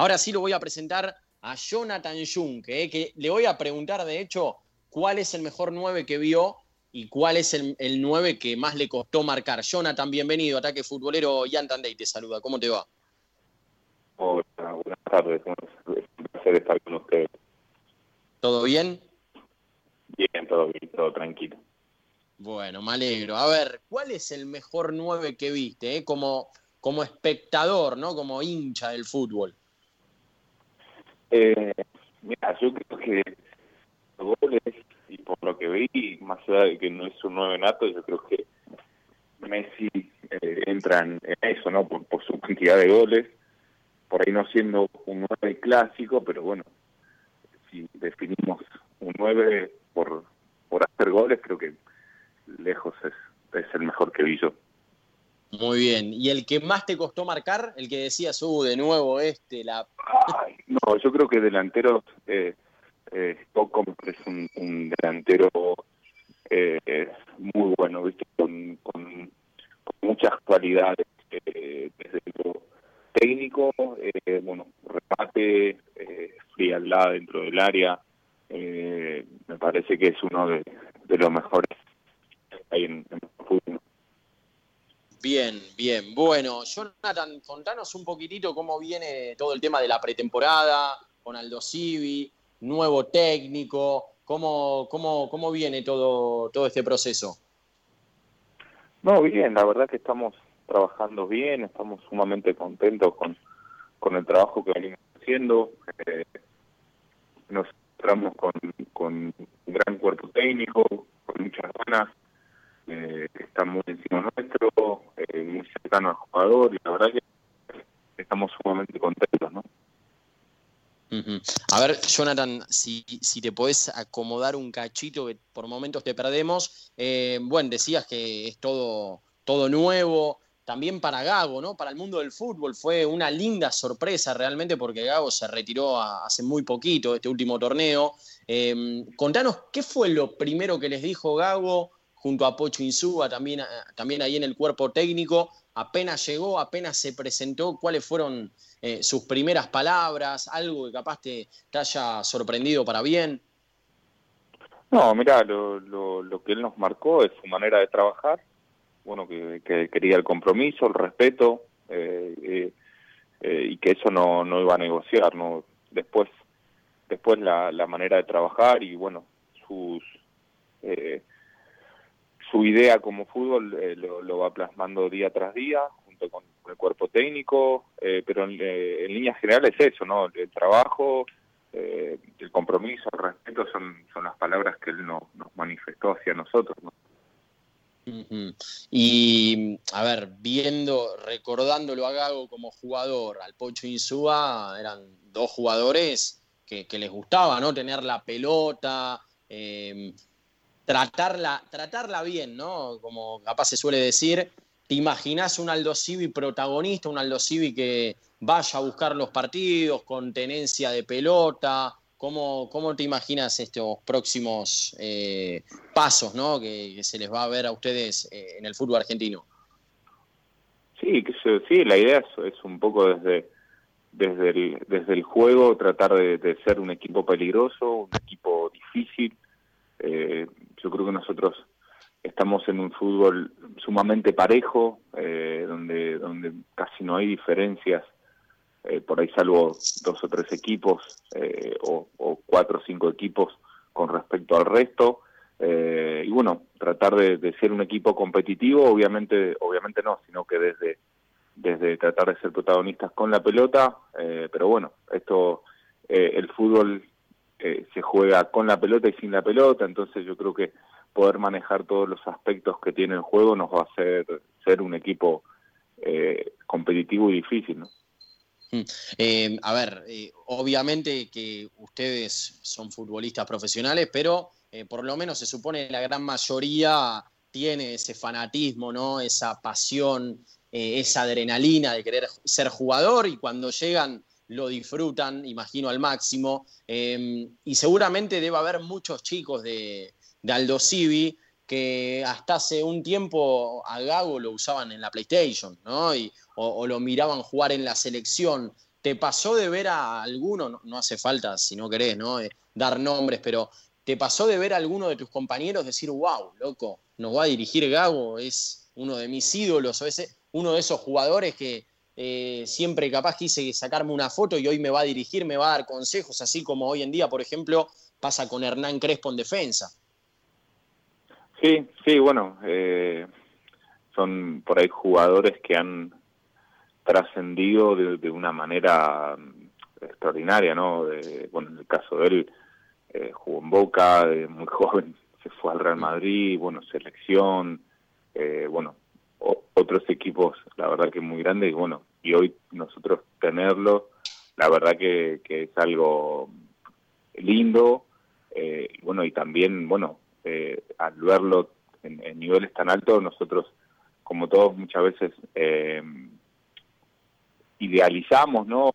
Ahora sí lo voy a presentar a Jonathan Junque, eh, que le voy a preguntar, de hecho, cuál es el mejor 9 que vio y cuál es el, el 9 que más le costó marcar. Jonathan, bienvenido, Ataque Futbolero, Ian Tandey te saluda, ¿cómo te va? Hola, buenas tardes, es un placer estar con ustedes. ¿Todo bien? Bien, todo bien, todo tranquilo. Bueno, me alegro. A ver, ¿cuál es el mejor 9 que viste, eh? como, como espectador, ¿no? Como hincha del fútbol. Eh, mira, yo creo que los goles, y por lo que vi, más allá de que no es un 9 nato, yo creo que Messi eh, entra en eso, ¿no? Por, por, su cantidad de goles, por ahí no siendo un 9 clásico, pero bueno, si definimos un 9 por, por hacer goles, creo que lejos es, es el mejor que vi yo. Muy bien. ¿Y el que más te costó marcar? El que decías, uh, de nuevo este, la... No, yo creo que delantero, eh, eh, es un, delantero eh, muy bueno, ¿viste? Con, con, muchas cualidades, eh, desde lo técnico, eh, bueno, remate, eh, frialdad dentro del área, eh, me parece que es uno de, los mejores ahí en, en. Bien, bien. Bueno, Jonathan, contanos un poquitito cómo viene todo el tema de la pretemporada con Aldo Civi, nuevo técnico, cómo, cómo, cómo viene todo, todo este proceso. No, bien, la verdad que estamos trabajando bien, estamos sumamente contentos con, con el trabajo que venimos haciendo. Eh, nos encontramos con, con un gran cuerpo técnico, con muchas ganas, eh, que están muy encima nuestro, eh, muy cercano al jugador, y la verdad que estamos sumamente contentos, ¿no? A ver, Jonathan, si, si, te podés acomodar un cachito que por momentos te perdemos. Eh, bueno, decías que es todo, todo nuevo, también para Gago, ¿no? Para el mundo del fútbol fue una linda sorpresa realmente porque Gago se retiró hace muy poquito este último torneo. Eh, contanos, ¿qué fue lo primero que les dijo Gago junto a Pocho Insúa, también, también ahí en el cuerpo técnico? Apenas llegó, apenas se presentó, ¿cuáles fueron eh, sus primeras palabras? ¿Algo que capaz te, haya sorprendido para bien? No, mira, lo, lo, lo que él nos marcó es su manera de trabajar, bueno, que, que quería el compromiso, el respeto, eh, eh, eh, y que eso no, no iba a negociar, ¿no? Después, después la, la manera de trabajar y, bueno, sus... Su idea como fútbol eh, lo, va plasmando día tras día junto con, el cuerpo técnico, eh, pero en, eh, en, líneas generales es eso, ¿no? El trabajo, el compromiso, el respeto son, son las palabras que él no, nos manifestó hacia nosotros. Y, a ver, viendo, recordándolo a Gago como jugador, al Pocho Insúa, eran dos jugadores que, que les gustaba, ¿no? Tener la pelota, eh, tratarla, tratarla bien, ¿no? Como capaz se suele decir, ¿te imaginás un Aldo Civi protagonista, un Aldo Civi que vaya a buscar los partidos con tenencia de pelota? ¿Cómo, cómo te imaginas estos próximos eh, pasos ¿no? que, se les va a ver a ustedes eh, en el fútbol argentino? Sí, sí, la idea es, un poco desde, desde, el, desde el juego tratar de, de ser un equipo peligroso, un equipo difícil, eh, yo creo que nosotros estamos en un fútbol sumamente parejo, eh, donde, donde casi no hay diferencias, eh, por ahí salvo dos o tres equipos eh, o, cuatro o cinco equipos con respecto al resto. Eh, y bueno, tratar de, de, ser un equipo competitivo, obviamente, obviamente no, sino que desde, desde tratar de ser protagonistas con la pelota, pero bueno, esto, el fútbol eh, se juega con la pelota y sin la pelota, entonces yo creo que poder manejar todos los aspectos que tiene el juego nos va a hacer ser un equipo eh, competitivo y difícil, ¿no? Eh, a ver, eh, obviamente que ustedes son futbolistas profesionales, pero por lo menos se supone la gran mayoría tiene ese fanatismo, ¿no? Esa pasión, esa adrenalina de querer ser jugador y cuando llegan lo disfrutan, imagino, al máximo. Eh, y seguramente debe haber muchos chicos de, de que hasta hace un tiempo a Gago lo usaban en la PlayStation, ¿no? Y, o, o, lo miraban jugar en la selección. ¿Te pasó de ver a alguno, no, hace falta si no querés, ¿no? Eh, dar nombres, pero ¿te pasó de ver a alguno de tus compañeros decir, wow, loco, nos va a dirigir Gago, es uno de mis ídolos, o es uno de esos jugadores que eh, siempre capaz quise sacarme una foto y hoy me va a dirigir, me va a dar consejos, así como hoy en día, por ejemplo, pasa con Hernán Crespo en defensa? Sí, sí, bueno, eh, son por ahí jugadores que han trascendido de, una manera mm, extraordinaria, ¿no? bueno, en el caso de él, eh, jugó en Boca, de muy joven se fue al Real Madrid, bueno, selección, eh, bueno, otros equipos, la verdad que muy grandes, y bueno, y hoy nosotros tenerlo, la verdad que, que es algo lindo, eh, bueno, y también, bueno, eh, al verlo en, en, niveles tan altos, nosotros, como todos, muchas veces eh, idealizamos, ¿no?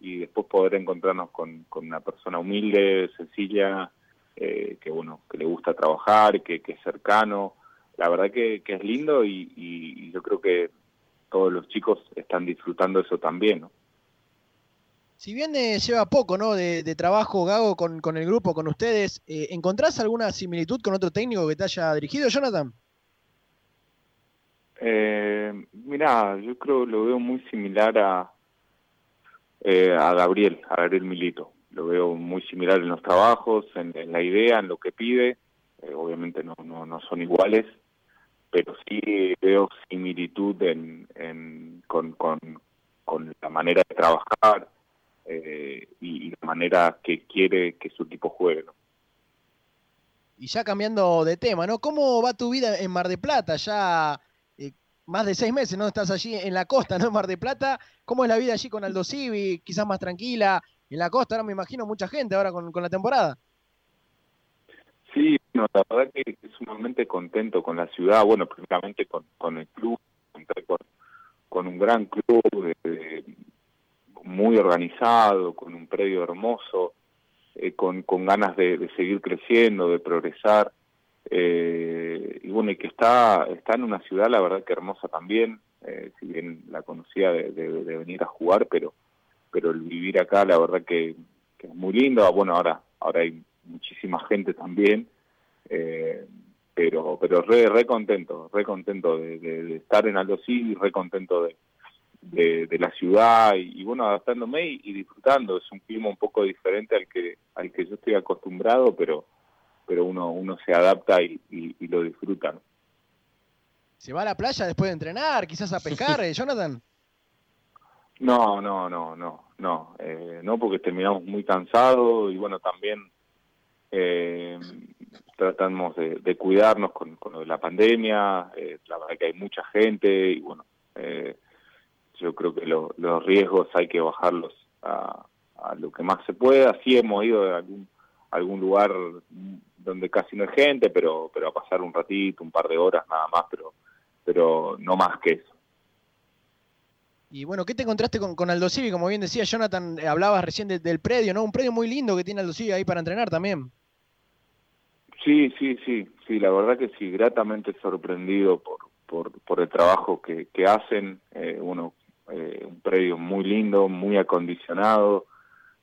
Y después poder encontrarnos con, una persona humilde, sencilla, eh, que bueno, que le gusta trabajar, que, que es cercano. La verdad que, es lindo y, yo creo que todos los chicos están disfrutando eso también, ¿no? Si bien eh, lleva poco ¿no? de, trabajo, Gago, con, con, el grupo, con ustedes, eh, ¿encontrás alguna similitud con otro técnico que te haya dirigido, Jonathan? Eh, mira, yo creo lo veo muy similar a, eh, a Gabriel, a Gabriel Milito. Lo veo muy similar en los trabajos, en, la idea, en lo que pide. Eh, obviamente no, no, no son iguales, pero sí veo similitud en, en con, con, con, la manera de trabajar eh, y, la manera que quiere que su equipo juegue. Y ya cambiando de tema, ¿no? ¿Cómo va tu vida en Mar de Plata? Ya más de seis meses, ¿no? Estás allí en la costa, ¿no? En Mar de Plata. ¿Cómo es la vida allí con Aldo Civi? Quizás más tranquila. En la costa, ahora me imagino mucha gente ahora con, la temporada. Sí, no, la verdad que sumamente contento con la ciudad, bueno, primeramente con, con el club, con, con un gran club muy organizado, con un predio hermoso, eh, con, con ganas de seguir creciendo, de progresar. Eh, y bueno, y que está, está en una ciudad, la verdad que hermosa también, eh, si bien la conocía de, venir a jugar, pero, pero el vivir acá, la verdad que, es muy lindo. Ah, bueno, ahora, ahora hay muchísima gente también, eh, pero, pero re, re contento, re contento de, estar en Aldo y re contento de, de, la ciudad y, bueno, adaptándome y, y, disfrutando. Es un clima un poco diferente al que, al que yo estoy acostumbrado, pero pero uno, uno se adapta y, lo disfruta. ¿Se va a la playa después de entrenar? ¿Quizás a pescar, eh, Jonathan? No, no, no, no, no, eh, no porque terminamos muy cansados y bueno, también eh, tratamos de, cuidarnos con, con, la pandemia, eh, la verdad que hay mucha gente y bueno, yo creo que los riesgos hay que bajarlos a, a, lo que más se pueda, sí hemos ido a algún, algún lugar donde casi no hay gente, pero, pero a pasar un ratito, un par de horas nada más, pero, pero no más que eso. Y bueno, ¿qué te encontraste con, con Aldo Civi? Como bien decía Jonathan, eh, hablabas recién del predio, ¿no? Un predio muy lindo que tiene Aldo Civi ahí para entrenar también. Sí, sí, sí, sí, la verdad que sí, gratamente sorprendido por, por, por el trabajo que, que hacen. Eh, uno, eh, un predio muy lindo, muy acondicionado,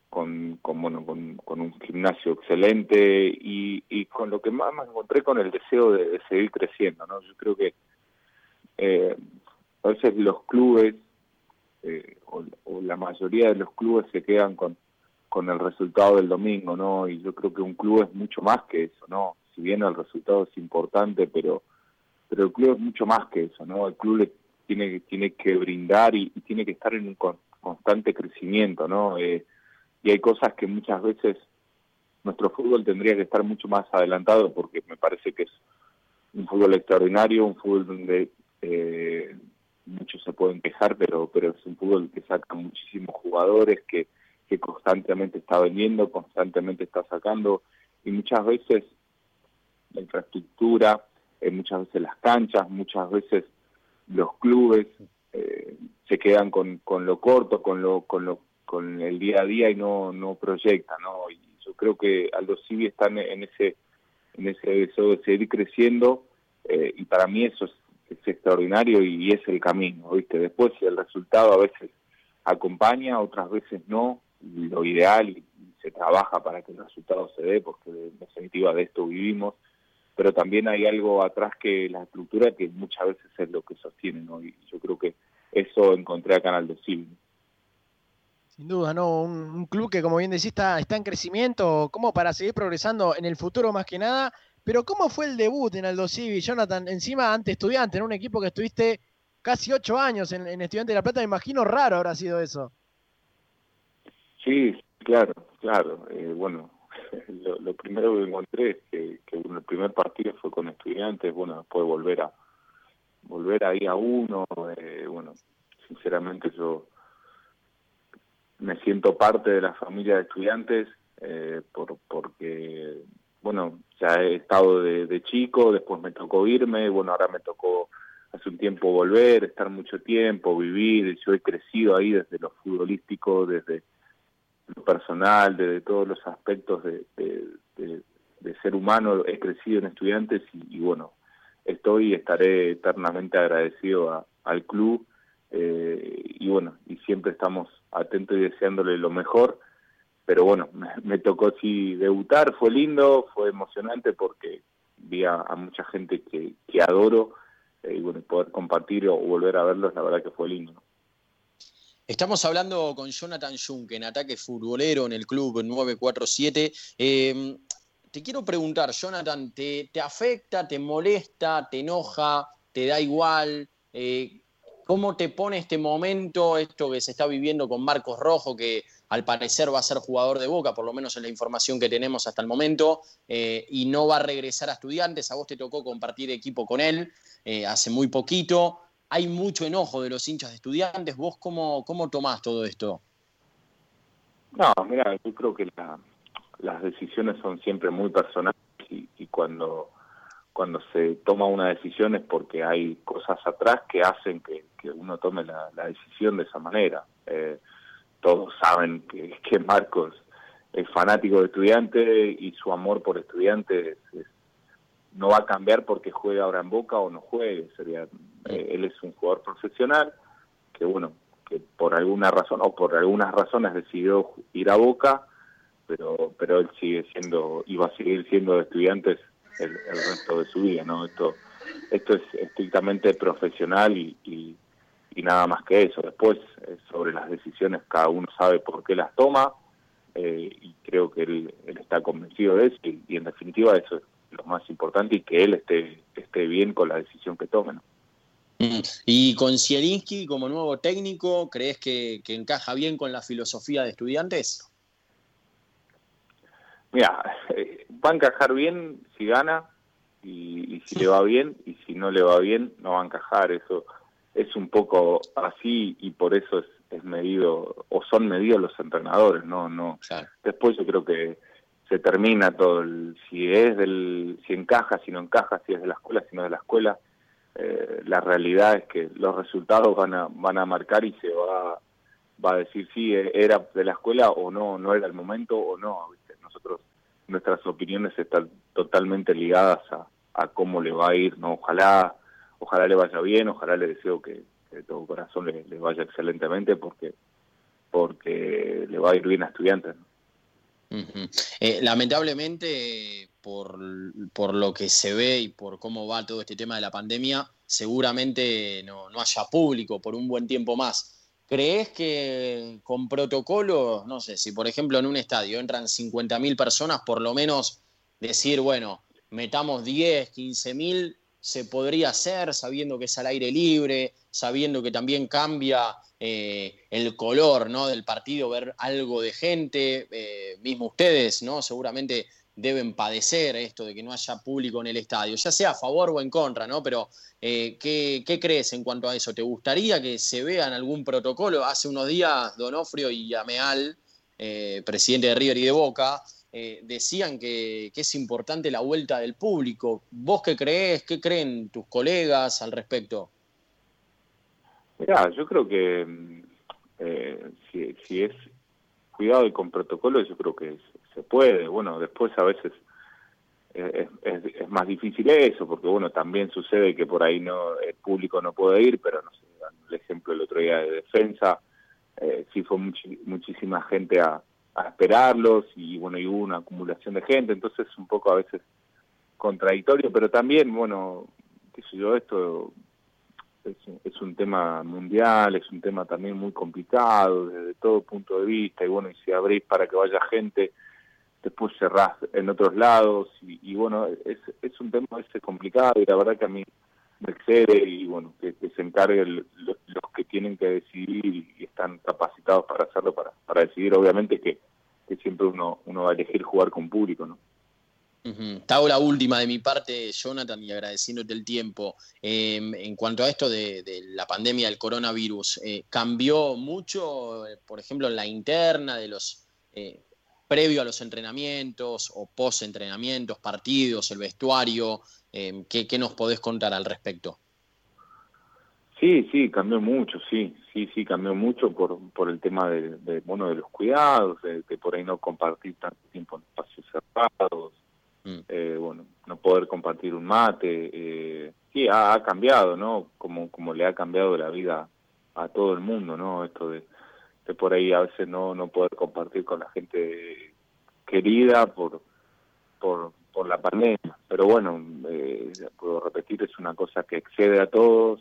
con, con bueno con, con, un gimnasio excelente y, y, con lo que más me encontré con el deseo de, seguir creciendo no yo creo que eh, a veces los clubes eh, o, la mayoría de los clubes se quedan con con el resultado del domingo no y yo creo que un club es mucho más que eso no si bien el resultado es importante pero pero el club es mucho más que eso no el club le tiene tiene que brindar y, y tiene que estar en un constante crecimiento no eh, y hay cosas que muchas veces nuestro fútbol tendría que estar mucho más adelantado porque me parece que es un fútbol extraordinario, un fútbol donde eh, muchos se pueden quejar, pero pero es un fútbol que saca muchísimos jugadores, que, que constantemente está vendiendo, constantemente está sacando, y muchas veces la infraestructura, eh, muchas veces las canchas, muchas veces los clubes eh, se quedan con, con lo corto, con lo, con lo con el día a día y no, no proyecta, ¿no? Y yo creo que Aldo Civi está en ese, en ese deseo de seguir creciendo eh, y para mí eso es, extraordinario y, es el camino, ¿viste? Después el resultado a veces acompaña, otras veces no, lo ideal y, se trabaja para que el resultado se dé, porque en definitiva de esto vivimos, pero también hay algo atrás que la estructura que muchas veces es lo que sostiene, ¿no? Y yo creo que eso encontré acá en Aldo Civi. Sin duda, ¿no? Un, club que, como bien decís, está, está en crecimiento, como para seguir progresando en el futuro más que nada. Pero, ¿cómo fue el debut en Aldo Civi, Jonathan? Encima, ante estudiante, en un equipo que estuviste casi ocho años en, en Estudiante de La Plata, me imagino raro habrá sido eso. Sí, claro, claro. Eh, bueno, lo, primero que encontré es que, el primer partido fue con estudiantes, bueno, después volver a volver ahí a uno, eh, bueno, sinceramente yo me siento parte de la familia de estudiantes eh, por, porque, bueno, ya he estado de, de, chico, después me tocó irme, bueno, ahora me tocó hace un tiempo volver, estar mucho tiempo, vivir, yo he crecido ahí desde lo futbolístico, desde personal, desde todos los aspectos de, ser humano, he crecido en estudiantes y, bueno, estoy y estaré eternamente agradecido al club eh, y bueno, y siempre estamos atentos y deseándole lo mejor, pero bueno, me, tocó sí debutar, fue lindo, fue emocionante porque vi a, mucha gente que, que adoro eh, y bueno, poder compartir o volver a verlos, la verdad que fue lindo. Estamos hablando con Jonathan Junk en ataque futbolero en el club 947. Em, te quiero preguntar, Jonathan, ¿te, afecta, te molesta, te enoja, te da igual? Eh, ¿Cómo te pone este momento, esto que se está viviendo con Marcos Rojo, que al parecer va a ser jugador de Boca, por lo menos en la información que tenemos hasta el momento, eh, y no va a regresar a estudiantes? A vos te tocó compartir equipo con él eh, hace muy poquito hay mucho enojo de los hinchas de estudiantes. ¿Vos cómo, cómo tomás todo esto? No, mira, yo creo que las decisiones son siempre muy personales y, cuando, cuando se toma una decisión es porque hay cosas atrás que hacen que, uno tome la, decisión de esa manera. Eh, todos saben que, que Marcos es fanático de estudiantes y su amor por estudiantes es, no va a cambiar porque juegue ahora en Boca o no juegue. Sería, eh, él es un jugador profesional que, bueno, que por alguna razón o por algunas razones decidió ir a Boca, pero pero él sigue siendo y va a seguir siendo de estudiantes el, resto de su vida, ¿no? Esto esto es estrictamente profesional y, y, nada más que eso. Después, eh, sobre las decisiones, cada uno sabe por qué las toma eh, y creo que él, él, está convencido de eso y, y en definitiva eso es lo más importante y que él esté, esté bien con la decisión que tome. Mm. Y con Zielinski como nuevo técnico, ¿crees que, encaja bien con la filosofía de estudiantes? Mira, va a encajar bien si gana y, si le va bien y si no le va bien no va a encajar. Eso es un poco así y por eso es, es medido o son medidos los entrenadores, no, no. Después yo creo que se termina todo, el, si es del, si encaja, si no encaja, si es de la escuela, si no de la escuela, eh, la realidad es que los resultados van a, van a marcar y se va, va a decir si era de la escuela o no, no era el momento o no, nosotros, nuestras opiniones están totalmente ligadas a, a cómo le va a ir, no, ojalá, ojalá le vaya bien, ojalá le deseo que, de todo corazón le, le, vaya excelentemente porque, porque le va a ir bien a estudiantes. Eh, lamentablemente, por, lo que se ve y por cómo va todo este tema de la pandemia, seguramente no, no haya público por un buen tiempo más. ¿Crees que con protocolo, no sé, si por ejemplo en un estadio entran 50.000 personas, por lo menos decir, bueno, metamos 10, 15.000, se podría hacer sabiendo que es al aire libre, sabiendo que también cambia eh, el color ¿no? del partido, ver algo de gente, eh, mismo ustedes, ¿no? Seguramente deben padecer esto de que no haya público en el estadio, ya sea a favor o en contra, ¿no? Pero, eh, ¿qué, crees en cuanto a eso? ¿Te gustaría que se vea en algún protocolo? Hace unos días, Donofrio y Ameal, presidente de River y de Boca, decían que, es importante la vuelta del público. ¿Vos qué crees? ¿Qué creen tus colegas al respecto? Mira, yo creo que eh, si, si es cuidado y con protocolo, yo creo que se puede. Bueno, después a veces es, es, más difícil eso, porque bueno, también sucede que por ahí no el público no puede ir, pero no sé, el ejemplo el otro día de defensa, eh, sí fue muchísima gente a, esperarlos y bueno, y hubo una acumulación de gente, entonces un poco a veces contradictorio, pero también, bueno, qué sé yo, esto es, un tema mundial, es un tema también muy complicado desde todo punto de vista, y bueno, y si abrís para que vaya gente, después cerrás en otros lados, y, bueno, es, es un tema ese complicado, y la verdad que a mí me excede, y bueno, que, se encarguen los, que tienen que decidir y, están capacitados para hacerlo, para, para decidir, obviamente, que, que siempre uno, uno va a elegir jugar con público, ¿no? Uh la última de mi parte, Jonathan, y agradeciéndote el tiempo. Em, en cuanto a esto de, la pandemia del coronavirus, eh, ¿cambió mucho, por ejemplo, la interna de los eh, previo a los entrenamientos o post entrenamientos, partidos, el vestuario? Em, ¿qué, ¿qué, nos podés contar al respecto? Sí, sí, cambió mucho, sí, sí, sí, cambió mucho por, por el tema de, bueno, de los cuidados, de, de por ahí no compartir tanto tiempo en espacios cerrados, Mm. Eh, bueno, no poder compartir un mate, eh, sí, ha, cambiado, ¿no? Como, como le ha cambiado la vida a todo el mundo, ¿no? Esto de, de por ahí a veces no, no poder compartir con la gente querida por, por, por la pandemia. Pero bueno, eh, puedo repetir, es una cosa que excede a todos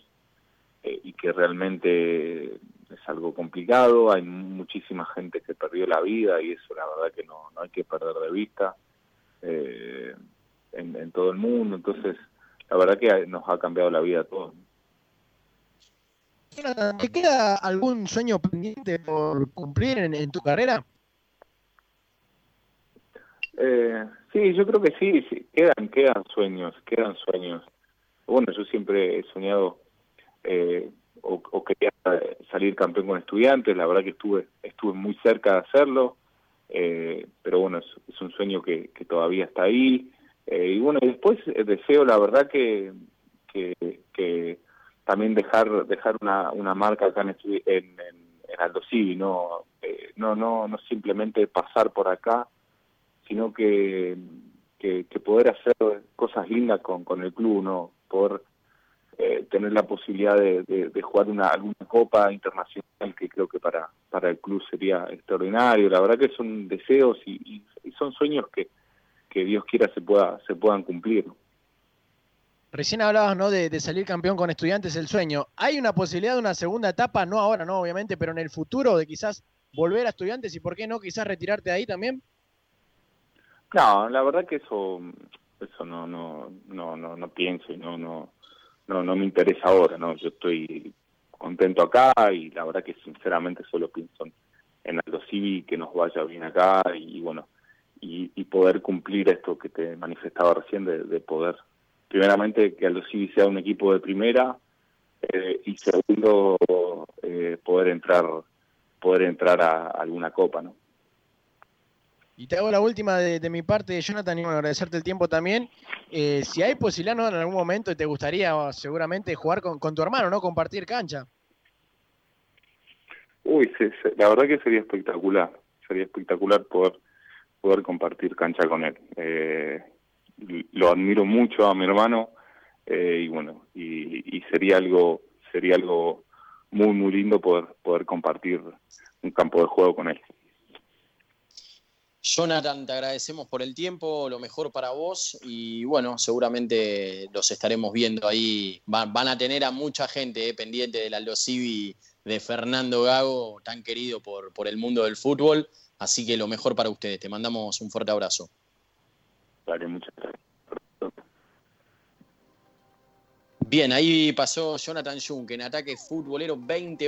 eh, y que realmente es algo complicado. Hay muchísima gente que perdió la vida y eso la verdad que no, no hay que perder de vista eh, en, todo el mundo. Entonces, la verdad que nos ha cambiado la vida a todos. ¿Te queda algún sueño pendiente por cumplir en, tu carrera? Eh, sí, yo creo que sí, sí, quedan, quedan sueños, quedan sueños. Bueno, yo siempre he soñado eh, o, quería salir campeón con estudiantes, la verdad que estuve, estuve muy cerca de hacerlo, eh, pero bueno, es, un sueño que, todavía está ahí. Eh, y bueno, después eh, deseo la verdad que, que, también dejar dejar una, una marca acá en, en, en, Aldo Civi, ¿no? no, no, no simplemente pasar por acá, sino que, que, poder hacer cosas lindas con, con el club, ¿no? Poder eh, tener la posibilidad de, jugar una alguna copa internacional que creo que para para el club sería extraordinario la verdad que son deseos y, son sueños que, que Dios quiera se pueda se puedan cumplir Recién hablabas ¿no? De, salir campeón con estudiantes, el sueño. ¿Hay una posibilidad de una segunda etapa? No ahora, no, obviamente, pero en el futuro de quizás volver a estudiantes y por qué no, quizás retirarte de ahí también? No, la verdad que eso, eso no, no, no, no, no pienso y no, no, no, no me interesa ahora, ¿no? Yo estoy contento acá y la verdad que sinceramente solo pienso en Aldo Civi, que nos vaya bien acá y bueno, y, poder cumplir esto que te manifestaba recién de, poder, primeramente que Aldo Civi sea un equipo de primera eh, y segundo eh, poder entrar poder entrar a alguna copa, ¿no? Y te hago la última de, mi parte, Jonathan, y bueno, agradecerte el tiempo también. Eh, si hay posibilidad, ¿no? En algún momento te gustaría seguramente jugar con, tu hermano, ¿no? Compartir cancha. Uy, sí, la verdad que sería espectacular. Sería espectacular poder poder compartir cancha con él. Eh, lo admiro mucho a mi hermano eh, y bueno, y, sería algo sería algo muy muy lindo poder poder compartir un campo de juego con él. Jonathan, te agradecemos por el tiempo, lo mejor para vos y bueno, seguramente los estaremos viendo ahí. Van, a tener a mucha gente eh, pendiente del Aldo Civi de Fernando Gago, tan querido por, por el mundo del fútbol. Así que lo mejor para ustedes. Te mandamos un fuerte abrazo. Vale, muchas gracias. Bien, ahí pasó Jonathan Jung en ataque futbolero 20